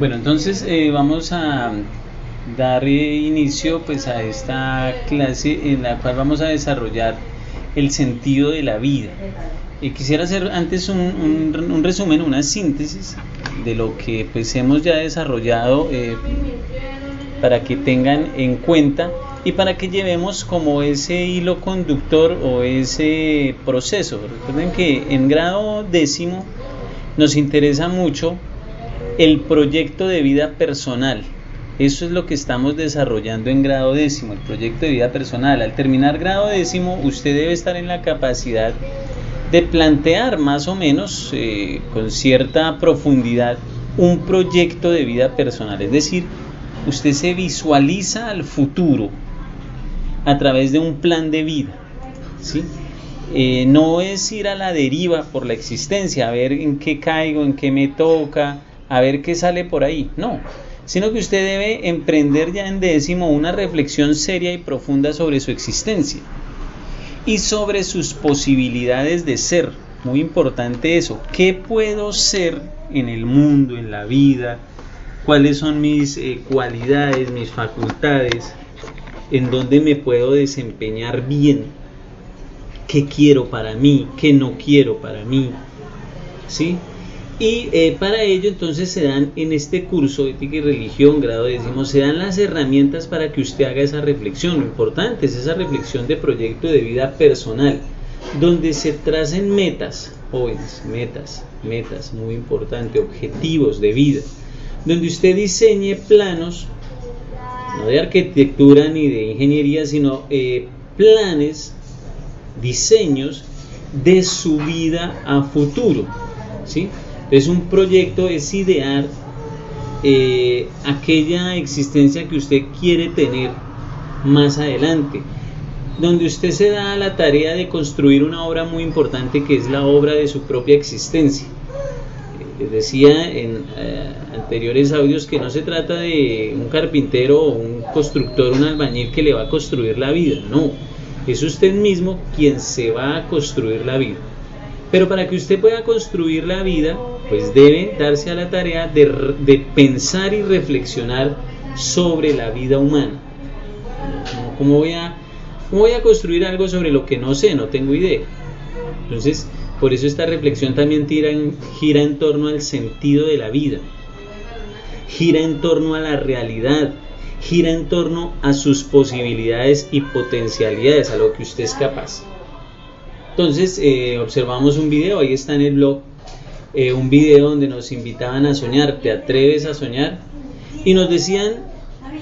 Bueno, entonces eh, vamos a dar inicio pues a esta clase en la cual vamos a desarrollar el sentido de la vida. Y quisiera hacer antes un, resumen, una síntesis de lo que pues hemos ya desarrollado eh, para que tengan en cuenta y para que llevemos como ese hilo conductor o ese proceso. Recuerden que en grado décimo nos interesa mucho el proyecto de vida personal. Eso es lo que estamos desarrollando en grado décimo, el proyecto de vida personal. Al terminar grado décimo, usted debe estar en la capacidad de plantear más o menos eh, con cierta profundidad un proyecto de vida personal. Es decir, usted se visualiza al futuro a través de un plan de vida. ¿sí? Eh, no es ir a la deriva por la existencia, a ver en qué caigo, en qué me toca, a ver qué sale por ahí. No, sino que usted debe emprender ya en décimo una reflexión seria y profunda sobre su existencia y sobre sus posibilidades de ser. Muy importante eso. ¿Qué puedo ser en el mundo, en la vida? ¿Cuáles son mis eh, cualidades, mis facultades? ¿En dónde me puedo desempeñar bien? ¿Qué quiero para mí? ¿Qué no quiero para mí? ¿Sí? Y eh, para ello entonces se dan en este curso Ética y Religión, grado décimo, se dan las herramientas para que usted haga esa reflexión. Lo importante es esa reflexión de proyecto de vida personal, donde se tracen metas, jóvenes, metas, metas, muy importante, objetivos de vida, donde usted diseñe planos, no de arquitectura ni de ingeniería, sino eh, planes, diseños de su vida a futuro. ¿sí? Es un proyecto, es idear eh, aquella existencia que usted quiere tener más adelante, donde usted se da la tarea de construir una obra muy importante que es la obra de su propia existencia. Les decía en eh, anteriores audios que no se trata de un carpintero o un constructor, un albañil que le va a construir la vida, no, es usted mismo quien se va a construir la vida. Pero para que usted pueda construir la vida, pues debe darse a la tarea de, pensar y reflexionar sobre la vida humana. ¿Cómo voy, a, voy a construir algo sobre lo que no sé? No tengo idea. Entonces, por eso esta reflexión también gira en torno al sentido de la vida, gira en torno a la realidad, gira en torno a sus posibilidades y potencialidades, a lo que usted es capaz. Entonces eh, observamos un video, ahí está en el blog, eh, un video donde nos invitaban a soñar, ¿te atreves a soñar? Y nos decían,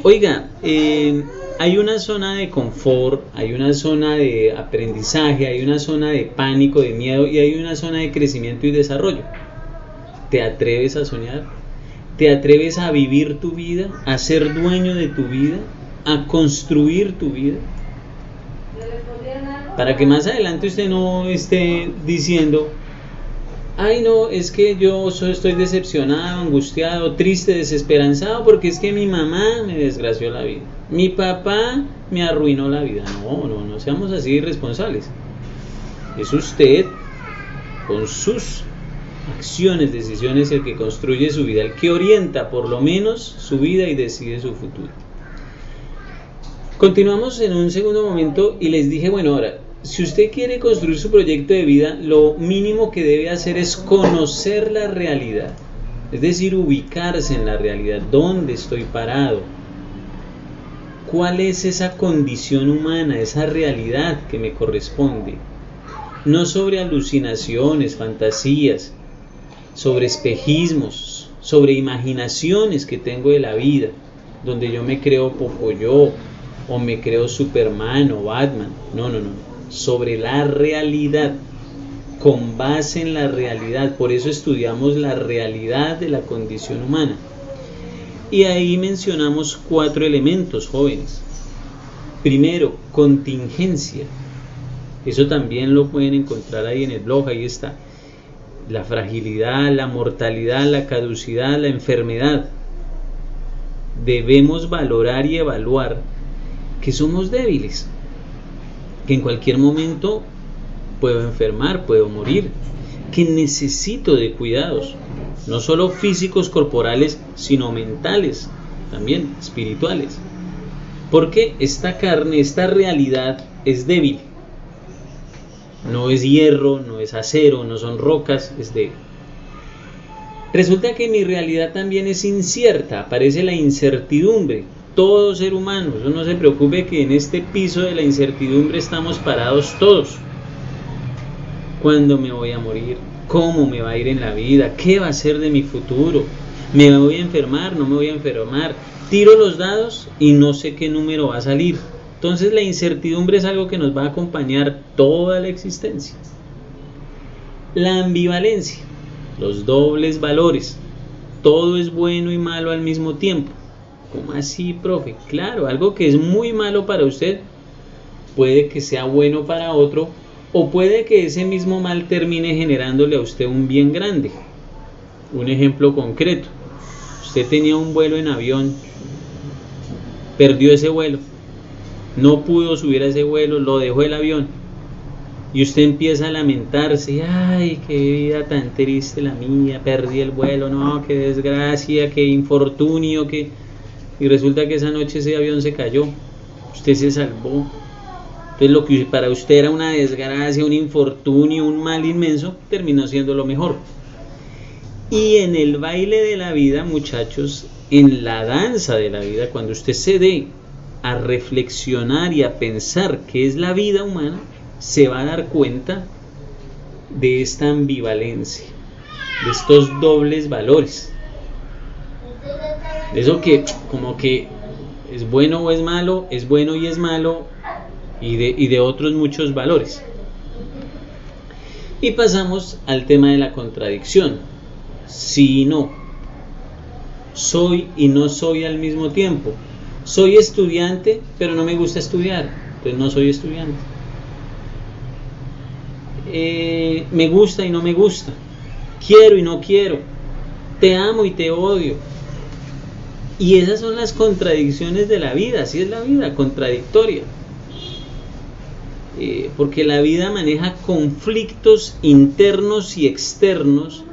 oiga, eh, hay una zona de confort, hay una zona de aprendizaje, hay una zona de pánico, de miedo y hay una zona de crecimiento y desarrollo. ¿Te atreves a soñar? ¿Te atreves a vivir tu vida, a ser dueño de tu vida, a construir tu vida? para que más adelante usted no esté diciendo, ay no, es que yo estoy decepcionado, angustiado, triste, desesperanzado porque es que mi mamá me desgració la vida, mi papá me arruinó la vida. No, no, no seamos así irresponsables. Es usted con sus acciones, decisiones el que construye su vida, el que orienta por lo menos su vida y decide su futuro. Continuamos en un segundo momento y les dije, bueno, ahora, si usted quiere construir su proyecto de vida, lo mínimo que debe hacer es conocer la realidad, es decir, ubicarse en la realidad, dónde estoy parado, cuál es esa condición humana, esa realidad que me corresponde, no sobre alucinaciones, fantasías, sobre espejismos, sobre imaginaciones que tengo de la vida, donde yo me creo poco yo, o me creo Superman o Batman, no, no, no sobre la realidad, con base en la realidad. Por eso estudiamos la realidad de la condición humana. Y ahí mencionamos cuatro elementos, jóvenes. Primero, contingencia. Eso también lo pueden encontrar ahí en el blog, ahí está. La fragilidad, la mortalidad, la caducidad, la enfermedad. Debemos valorar y evaluar que somos débiles, que en cualquier momento puedo enfermar, puedo morir, que necesito de cuidados, no solo físicos, corporales, sino mentales, también espirituales. Porque esta carne, esta realidad es débil. No es hierro, no es acero, no son rocas, es débil. Resulta que mi realidad también es incierta, aparece la incertidumbre. Todo ser humano, no se preocupe que en este piso de la incertidumbre estamos parados todos. ¿Cuándo me voy a morir? ¿Cómo me va a ir en la vida? ¿Qué va a ser de mi futuro? ¿Me voy a enfermar? ¿No me voy a enfermar? Tiro los dados y no sé qué número va a salir. Entonces la incertidumbre es algo que nos va a acompañar toda la existencia. La ambivalencia los dobles valores. Todo es bueno y malo al mismo tiempo. ¿Cómo así, profe? Claro, algo que es muy malo para usted puede que sea bueno para otro o puede que ese mismo mal termine generándole a usted un bien grande. Un ejemplo concreto. Usted tenía un vuelo en avión, perdió ese vuelo, no pudo subir a ese vuelo, lo dejó el avión y usted empieza a lamentarse, ay, qué vida tan triste la mía, perdí el vuelo, no, qué desgracia, qué infortunio, que... Y resulta que esa noche ese avión se cayó, usted se salvó. Entonces lo que para usted era una desgracia, un infortunio, un mal inmenso, terminó siendo lo mejor. Y en el baile de la vida, muchachos, en la danza de la vida, cuando usted se dé a reflexionar y a pensar qué es la vida humana, se va a dar cuenta de esta ambivalencia, de estos dobles valores. Eso que como que es bueno o es malo, es bueno y es malo, y de, y de otros muchos valores. Y pasamos al tema de la contradicción. Si no, soy y no soy al mismo tiempo. Soy estudiante, pero no me gusta estudiar, entonces no soy estudiante. Eh, me gusta y no me gusta, quiero y no quiero, te amo y te odio. Y esas son las contradicciones de la vida, así es la vida, contradictoria. Eh, porque la vida maneja conflictos internos y externos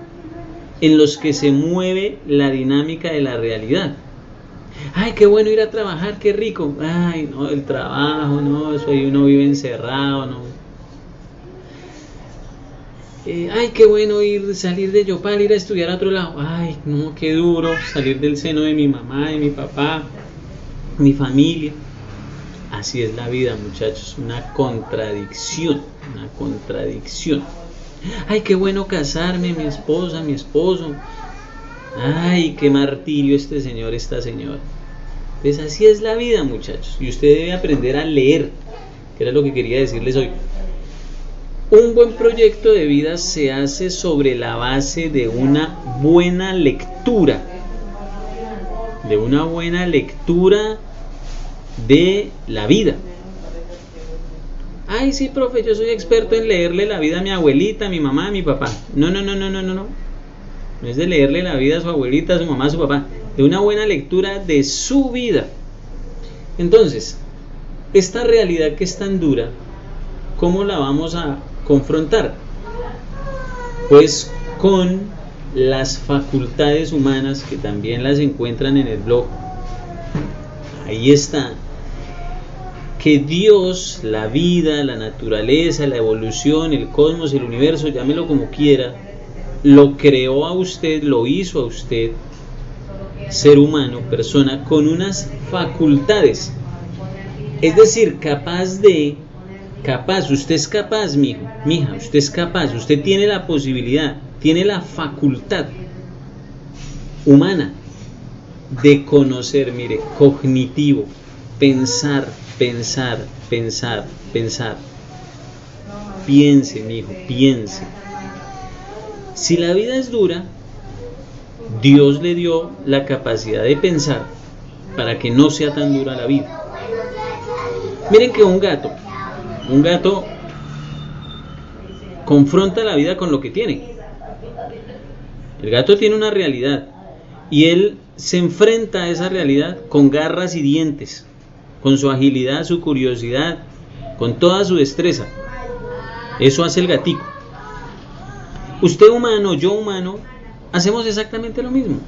en los que se mueve la dinámica de la realidad. Ay, qué bueno ir a trabajar, qué rico. Ay, no, el trabajo, no, eso ahí uno vive encerrado, no, ay, qué bueno ir, salir de Yopal, ir a estudiar a otro lado. Ay, no, qué duro salir del seno de mi mamá, de mi papá, mi familia. Así es la vida, muchachos, una contradicción, una contradicción. Ay, qué bueno casarme, mi esposa, mi esposo. Ay, qué martirio este señor, esta señora. Pues así es la vida, muchachos. Y usted debe aprender a leer, que era lo que quería decirles hoy. Un buen proyecto de vida se hace sobre la base de una buena lectura, de una buena lectura de la vida. Ay, sí, profe, yo soy experto en leerle la vida a mi abuelita, a mi mamá, a mi papá. No, no, no, no, no, no, no. Es de leerle la vida a su abuelita, a su mamá, a su papá. De una buena lectura de su vida. Entonces, esta realidad que es tan dura, ¿cómo la vamos a confrontar? Pues con las facultades humanas que también las encuentran en el blog. Ahí está. Que Dios, la vida, la naturaleza, la evolución, el cosmos, el universo, llámelo como quiera, lo creó a usted, lo hizo a usted, ser humano, persona, con unas facultades. Es decir, capaz de capaz, usted es capaz, mi mija, usted es capaz, usted tiene la posibilidad, tiene la facultad humana de conocer, mire, cognitivo, pensar, pensar, pensar, pensar. Piense, mi hijo, piense. Si la vida es dura, Dios le dio la capacidad de pensar para que no sea tan dura la vida. Miren que un gato, un gato confronta la vida con lo que tiene. El gato tiene una realidad y él se enfrenta a esa realidad con garras y dientes, con su agilidad, su curiosidad, con toda su destreza. Eso hace el gatico. Usted humano, yo humano, hacemos exactamente lo mismo.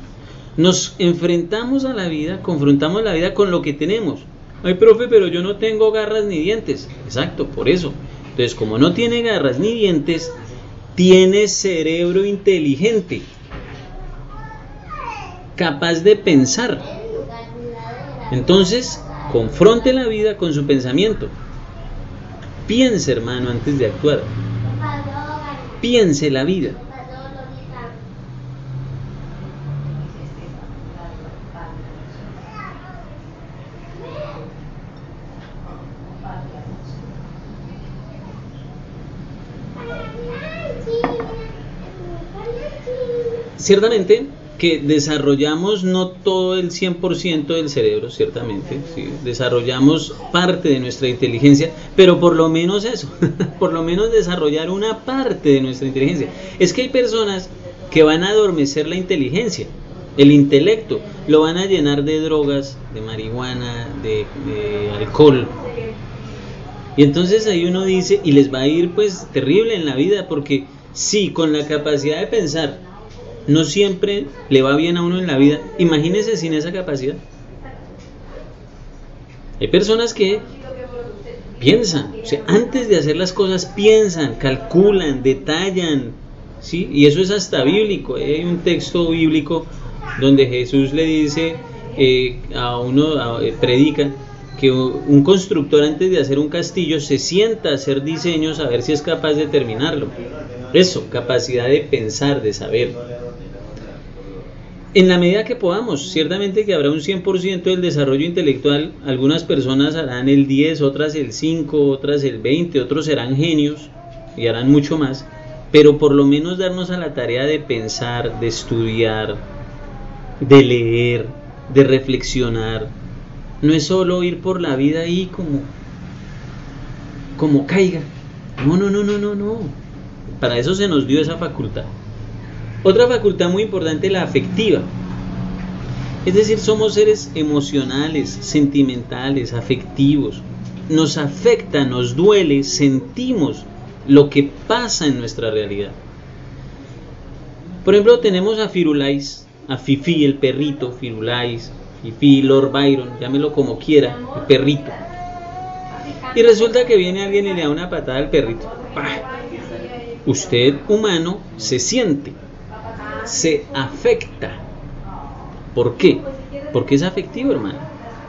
Nos enfrentamos a la vida, confrontamos la vida con lo que tenemos. Ay, profe, pero yo no tengo garras ni dientes. Exacto, por eso. Entonces, como no tiene garras ni dientes, tiene cerebro inteligente, capaz de pensar. Entonces, confronte la vida con su pensamiento. Piense, hermano, antes de actuar. Piense la vida. Ciertamente que desarrollamos no todo el 100% del cerebro, ciertamente, desarrollamos parte de nuestra inteligencia, pero por lo menos eso, por lo menos desarrollar una parte de nuestra inteligencia. Es que hay personas que van a adormecer la inteligencia, el intelecto, lo van a llenar de drogas, de marihuana, de, de alcohol. Y entonces ahí uno dice, y les va a ir pues terrible en la vida, porque sí, con la capacidad de pensar, no siempre le va bien a uno en la vida. Imagínese sin esa capacidad. Hay personas que piensan, o sea, antes de hacer las cosas piensan, calculan, detallan, ¿sí? Y eso es hasta bíblico. Hay un texto bíblico donde Jesús le dice eh, a uno, eh, predica, que un constructor antes de hacer un castillo se sienta a hacer diseños a ver si es capaz de terminarlo. Eso, capacidad de pensar, de saber en la medida que podamos, ciertamente que habrá un 100% del desarrollo intelectual, algunas personas harán el 10, otras el 5, otras el 20, otros serán genios y harán mucho más, pero por lo menos darnos a la tarea de pensar, de estudiar, de leer, de reflexionar. No es solo ir por la vida ahí como como caiga. No, no, no, no, no, no. Para eso se nos dio esa facultad. Otra facultad muy importante, la afectiva. Es decir, somos seres emocionales, sentimentales, afectivos. Nos afecta, nos duele, sentimos lo que pasa en nuestra realidad. Por ejemplo, tenemos a Firulais, a Fifi, el perrito, Firulais, Fifi, Lord Byron, llámelo como quiera, el perrito. Y resulta que viene alguien y le da una patada al perrito. Usted, humano, se siente se afecta. ¿Por qué? Porque es afectivo, hermano.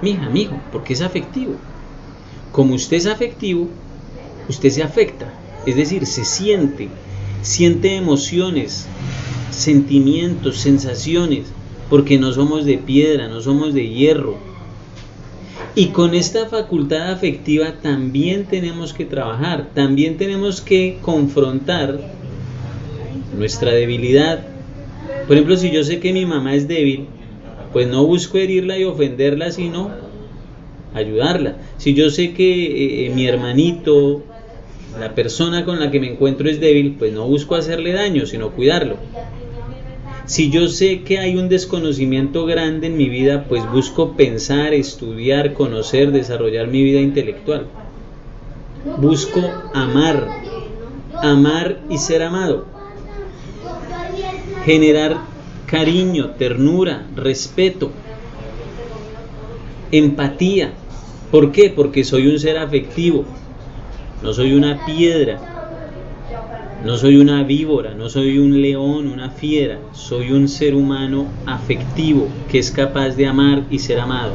Mija, mijo, porque es afectivo. Como usted es afectivo, usted se afecta. Es decir, se siente, siente emociones, sentimientos, sensaciones, porque no somos de piedra, no somos de hierro. Y con esta facultad afectiva también tenemos que trabajar, también tenemos que confrontar nuestra debilidad, por ejemplo, si yo sé que mi mamá es débil, pues no busco herirla y ofenderla, sino ayudarla. Si yo sé que eh, eh, mi hermanito, la persona con la que me encuentro es débil, pues no busco hacerle daño, sino cuidarlo. Si yo sé que hay un desconocimiento grande en mi vida, pues busco pensar, estudiar, conocer, desarrollar mi vida intelectual. Busco amar, amar y ser amado generar cariño, ternura, respeto, empatía. ¿Por qué? Porque soy un ser afectivo, no soy una piedra, no soy una víbora, no soy un león, una fiera, soy un ser humano afectivo que es capaz de amar y ser amado.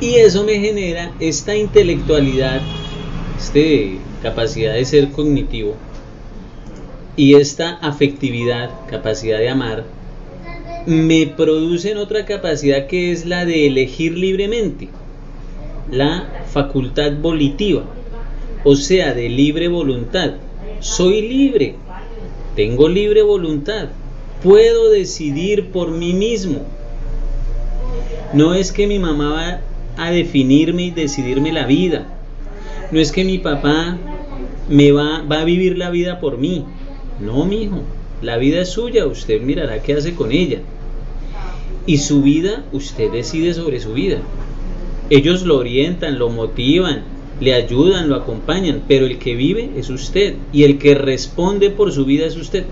Y eso me genera esta intelectualidad, este capacidad de ser cognitivo, y esta afectividad, capacidad de amar, me producen otra capacidad que es la de elegir libremente, la facultad volitiva, o sea, de libre voluntad. Soy libre, tengo libre voluntad, puedo decidir por mí mismo. No es que mi mamá va a definirme y decidirme la vida. No es que mi papá me va, va a vivir la vida por mí. No, mi hijo, la vida es suya, usted mirará qué hace con ella. Y su vida, usted decide sobre su vida. Ellos lo orientan, lo motivan, le ayudan, lo acompañan, pero el que vive es usted y el que responde por su vida es usted.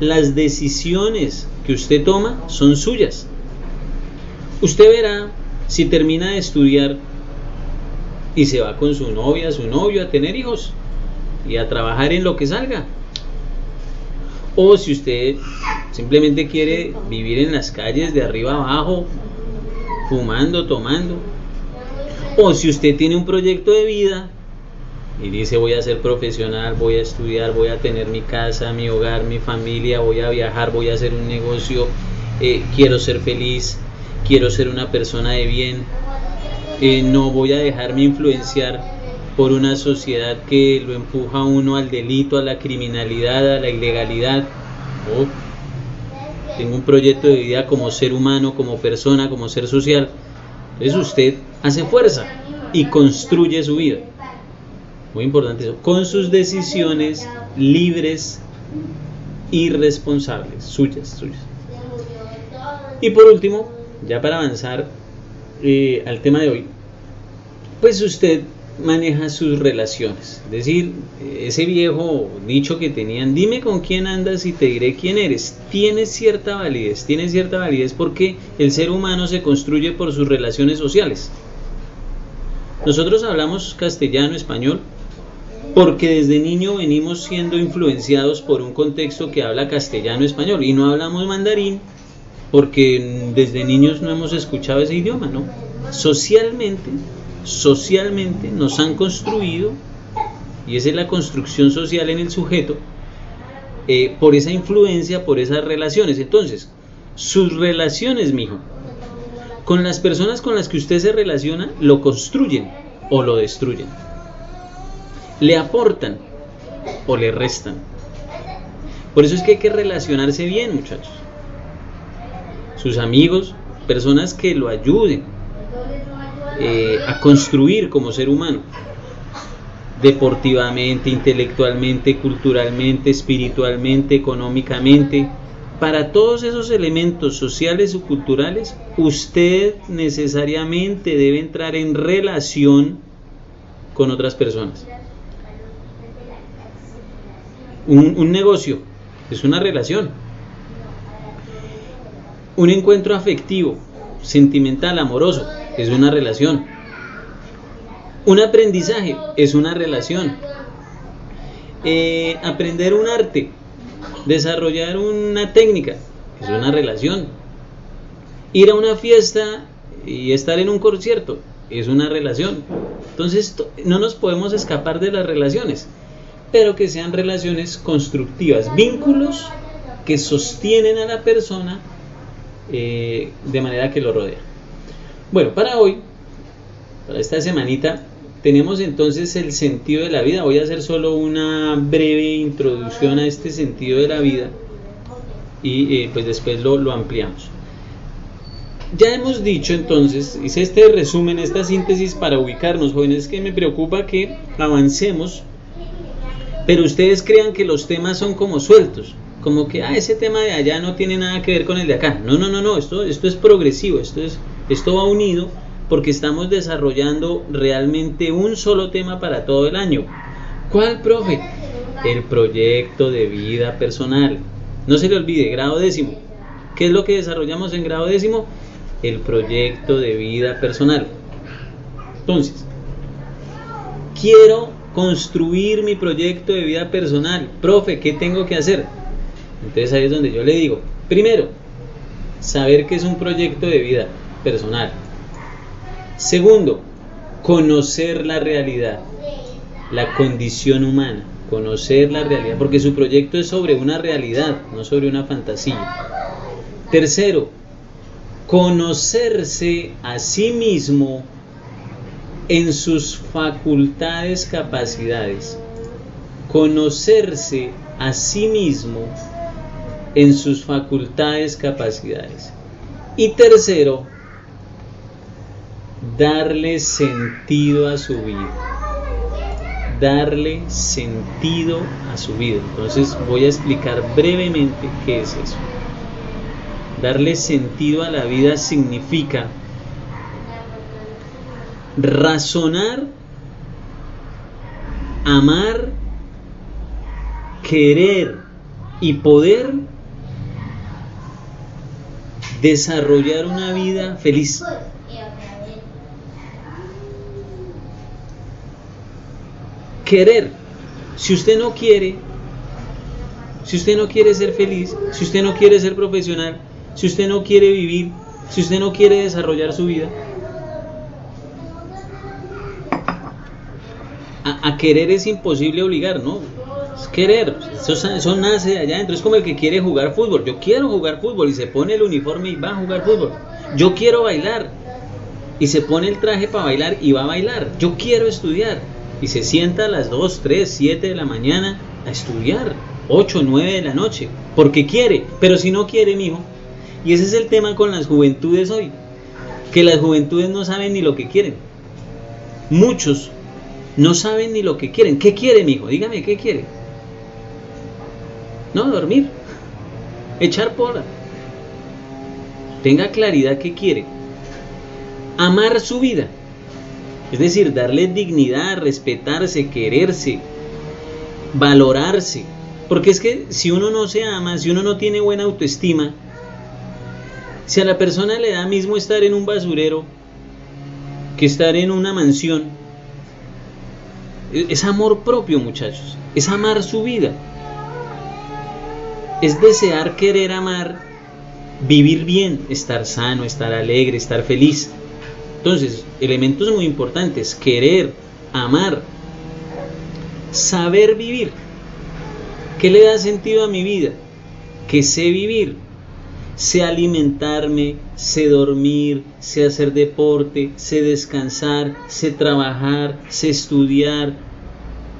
Las decisiones que usted toma son suyas. Usted verá si termina de estudiar y se va con su novia, su novio a tener hijos y a trabajar en lo que salga. O si usted simplemente quiere vivir en las calles de arriba abajo, fumando, tomando. O si usted tiene un proyecto de vida y dice voy a ser profesional, voy a estudiar, voy a tener mi casa, mi hogar, mi familia, voy a viajar, voy a hacer un negocio, eh, quiero ser feliz, quiero ser una persona de bien, eh, no voy a dejarme influenciar por una sociedad que lo empuja a uno al delito, a la criminalidad, a la ilegalidad. Tengo un proyecto de vida como ser humano, como persona, como ser social. Entonces usted hace fuerza y construye su vida. Muy importante eso. Con sus decisiones libres y responsables, suyas, suyas. Y por último, ya para avanzar eh, al tema de hoy, pues usted maneja sus relaciones. Es decir, ese viejo dicho que tenían, dime con quién andas y te diré quién eres, tiene cierta validez, tiene cierta validez porque el ser humano se construye por sus relaciones sociales. Nosotros hablamos castellano, español, porque desde niño venimos siendo influenciados por un contexto que habla castellano, español, y no hablamos mandarín porque desde niños no hemos escuchado ese idioma, ¿no? Socialmente socialmente nos han construido, y esa es la construcción social en el sujeto, eh, por esa influencia, por esas relaciones. Entonces, sus relaciones, mijo, con las personas con las que usted se relaciona, lo construyen o lo destruyen. Le aportan o le restan. Por eso es que hay que relacionarse bien, muchachos. Sus amigos, personas que lo ayuden, eh, a construir como ser humano, deportivamente, intelectualmente, culturalmente, espiritualmente, económicamente. Para todos esos elementos sociales o culturales, usted necesariamente debe entrar en relación con otras personas. Un, un negocio es una relación. Un encuentro afectivo, sentimental, amoroso, es una relación. Un aprendizaje es una relación. Eh, aprender un arte, desarrollar una técnica, es una relación. Ir a una fiesta y estar en un concierto, es una relación. Entonces no nos podemos escapar de las relaciones, pero que sean relaciones constructivas, vínculos que sostienen a la persona eh, de manera que lo rodea. Bueno, para hoy, para esta semanita, tenemos entonces el sentido de la vida. Voy a hacer solo una breve introducción a este sentido de la vida y eh, pues después lo, lo ampliamos. Ya hemos dicho entonces, hice este resumen, esta síntesis para ubicarnos, jóvenes, que me preocupa que avancemos, pero ustedes crean que los temas son como sueltos, como que ah, ese tema de allá no tiene nada que ver con el de acá. No, no, no, no, esto, esto es progresivo, esto es esto va unido porque estamos desarrollando realmente un solo tema para todo el año. ¿Cuál, profe? El proyecto de vida personal. No se le olvide, grado décimo. ¿Qué es lo que desarrollamos en grado décimo? El proyecto de vida personal. Entonces, quiero construir mi proyecto de vida personal. Profe, ¿qué tengo que hacer? Entonces ahí es donde yo le digo, primero, saber qué es un proyecto de vida personal. Segundo, conocer la realidad, la condición humana, conocer la realidad, porque su proyecto es sobre una realidad, no sobre una fantasía. Tercero, conocerse a sí mismo en sus facultades, capacidades. Conocerse a sí mismo en sus facultades, capacidades. Y tercero, darle sentido a su vida. Darle sentido a su vida. Entonces voy a explicar brevemente qué es eso. Darle sentido a la vida significa razonar amar, querer y poder desarrollar una vida feliz. Querer. Si usted no quiere, si usted no quiere ser feliz, si usted no quiere ser profesional, si usted no quiere vivir, si usted no quiere desarrollar su vida, a, querer es imposible obligar, ¿no? Es querer, eso, nace de allá adentro, es como el que quiere jugar fútbol, yo quiero jugar fútbol y se pone el uniforme y va a jugar fútbol, yo quiero bailar y se pone el traje para bailar y va a bailar, yo quiero estudiar y se sienta a las 2, 3, 7 de la mañana a estudiar, 8, 9 de la noche, porque quiere, pero si no quiere, mijo, y ese es el tema con las juventudes hoy, que las juventudes no saben ni lo que quieren. Muchos no saben ni lo que quieren. ¿Qué quiere, mijo? Dígame, ¿qué quiere? No, dormir. Echar pola. Tenga claridad qué quiere. Amar su vida. Es decir, darle dignidad, respetarse, quererse, valorarse. Porque es que si uno no se ama, si uno no tiene buena autoestima, si a la persona le da mismo estar en un basurero que estar en una mansión, es amor propio, muchachos. Es amar su vida. Es desear querer amar, vivir bien, estar sano, estar alegre, estar feliz. Entonces, elementos muy importantes, querer, amar, saber vivir. ¿Qué le da sentido a mi vida? Que sé vivir, sé alimentarme, sé dormir, sé hacer deporte, sé descansar, sé trabajar, sé estudiar,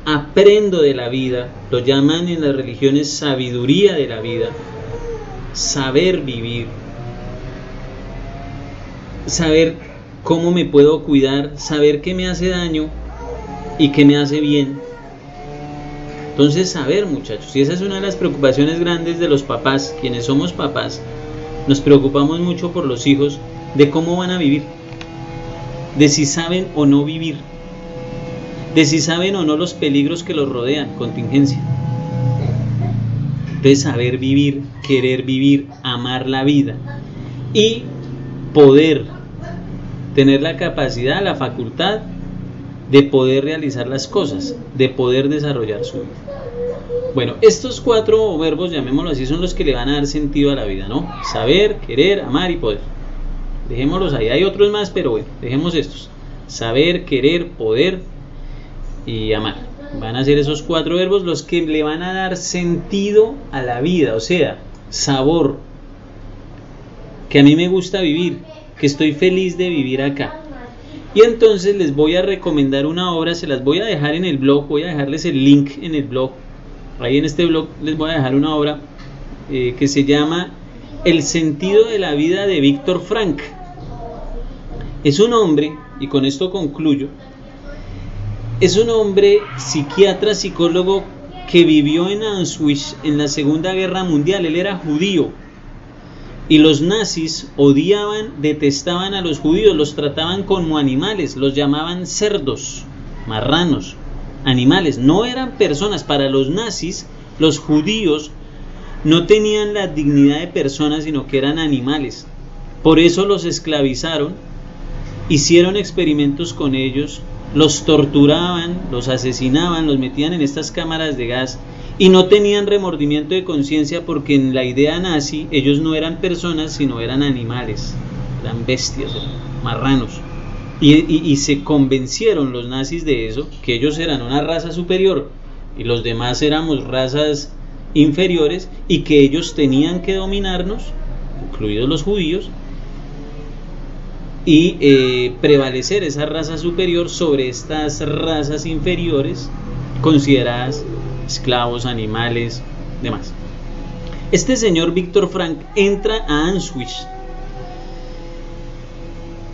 aprendo de la vida, lo llaman en las religiones sabiduría de la vida, saber vivir, saber cómo me puedo cuidar, saber qué me hace daño y qué me hace bien. Entonces, saber muchachos, y esa es una de las preocupaciones grandes de los papás, quienes somos papás, nos preocupamos mucho por los hijos de cómo van a vivir, de si saben o no vivir, de si saben o no los peligros que los rodean, contingencia. De saber vivir, querer vivir, amar la vida y poder tener la capacidad, la facultad de poder realizar las cosas, de poder desarrollar su vida. Bueno, estos cuatro verbos, llamémoslo así, son los que le van a dar sentido a la vida, ¿no? Saber, querer, amar y poder. Dejémoslos ahí. Hay otros más, pero bueno, dejemos estos. Saber, querer, poder y amar. Van a ser esos cuatro verbos los que le van a dar sentido a la vida, o sea, sabor. Que a mí me gusta vivir, que estoy feliz de vivir acá. Y entonces les voy a recomendar una obra, se las voy a dejar en el blog, voy a dejarles el link en el blog Ahí en este blog les voy a dejar una obra eh, que se llama El sentido de la vida de Víctor Frank. Es un hombre, y con esto concluyo, es un hombre psiquiatra, psicólogo que vivió en Auschwitz en la Segunda Guerra Mundial. Él era judío. Y los nazis odiaban, detestaban a los judíos, los trataban como animales, los llamaban cerdos, marranos animales, no eran personas. Para los nazis, los judíos no tenían la dignidad de personas, sino que eran animales. Por eso los esclavizaron, hicieron experimentos con ellos, los torturaban, los asesinaban, los metían en estas cámaras de gas y no tenían remordimiento de conciencia porque en la idea nazi ellos no eran personas, sino eran animales, eran bestias, marranos. Y, se convencieron los nazis de eso, que ellos eran una raza superior y los demás éramos razas inferiores y que ellos tenían que dominarnos, incluidos los judíos, y eh, prevalecer esa raza superior sobre estas razas inferiores consideradas esclavos, animales, demás. Este señor Víctor Frank entra a Auschwitz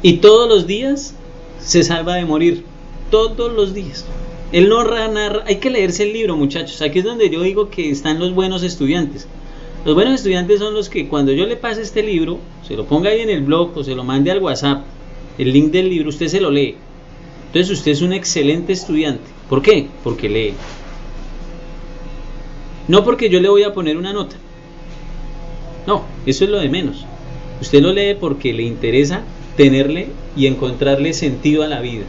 y todos los días se salva de morir todos los días. Él no narra, hay que leerse el libro, muchachos. Aquí es donde yo digo que están los buenos estudiantes. Los buenos estudiantes son los que cuando yo le pase este libro, se lo ponga ahí en el blog o se lo mande al WhatsApp, el link del libro, usted se lo lee. Entonces usted es un excelente estudiante. ¿Por qué? Porque lee. No porque yo le voy a poner una nota. No, eso es lo de menos. Usted lo lee porque le interesa tenerle y encontrarle sentido a la vida.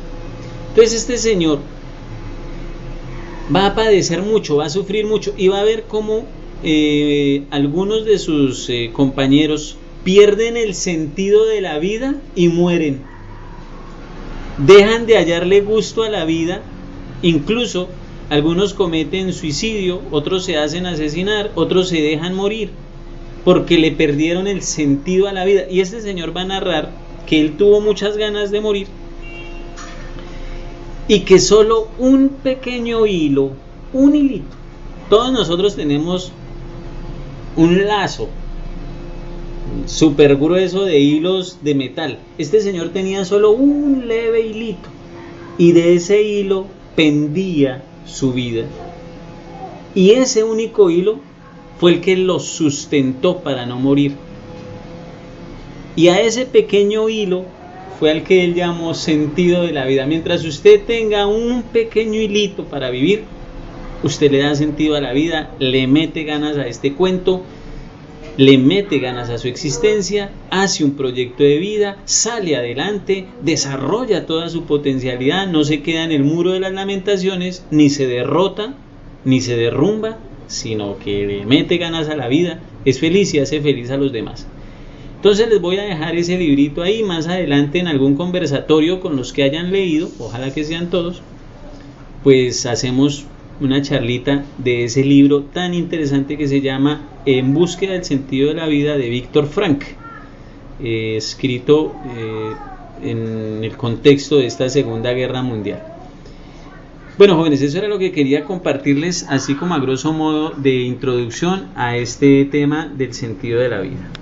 Entonces este señor va a padecer mucho, va a sufrir mucho y va a ver cómo eh, algunos de sus eh, compañeros pierden el sentido de la vida y mueren. Dejan de hallarle gusto a la vida, incluso algunos cometen suicidio, otros se hacen asesinar, otros se dejan morir porque le perdieron el sentido a la vida. Y este señor va a narrar que él tuvo muchas ganas de morir y que solo un pequeño hilo, un hilito, todos nosotros tenemos un lazo súper grueso de hilos de metal. Este señor tenía solo un leve hilito y de ese hilo pendía su vida. Y ese único hilo fue el que lo sustentó para no morir. Y a ese pequeño hilo fue al que él llamó sentido de la vida. Mientras usted tenga un pequeño hilito para vivir, usted le da sentido a la vida, le mete ganas a este cuento, le mete ganas a su existencia, hace un proyecto de vida, sale adelante, desarrolla toda su potencialidad, no se queda en el muro de las lamentaciones, ni se derrota, ni se derrumba, sino que le mete ganas a la vida, es feliz y hace feliz a los demás. Entonces les voy a dejar ese librito ahí más adelante en algún conversatorio con los que hayan leído, ojalá que sean todos, pues hacemos una charlita de ese libro tan interesante que se llama En búsqueda del sentido de la vida de Víctor Frank, eh, escrito eh, en el contexto de esta Segunda Guerra Mundial. Bueno, jóvenes, eso era lo que quería compartirles, así como a grosso modo de introducción a este tema del sentido de la vida.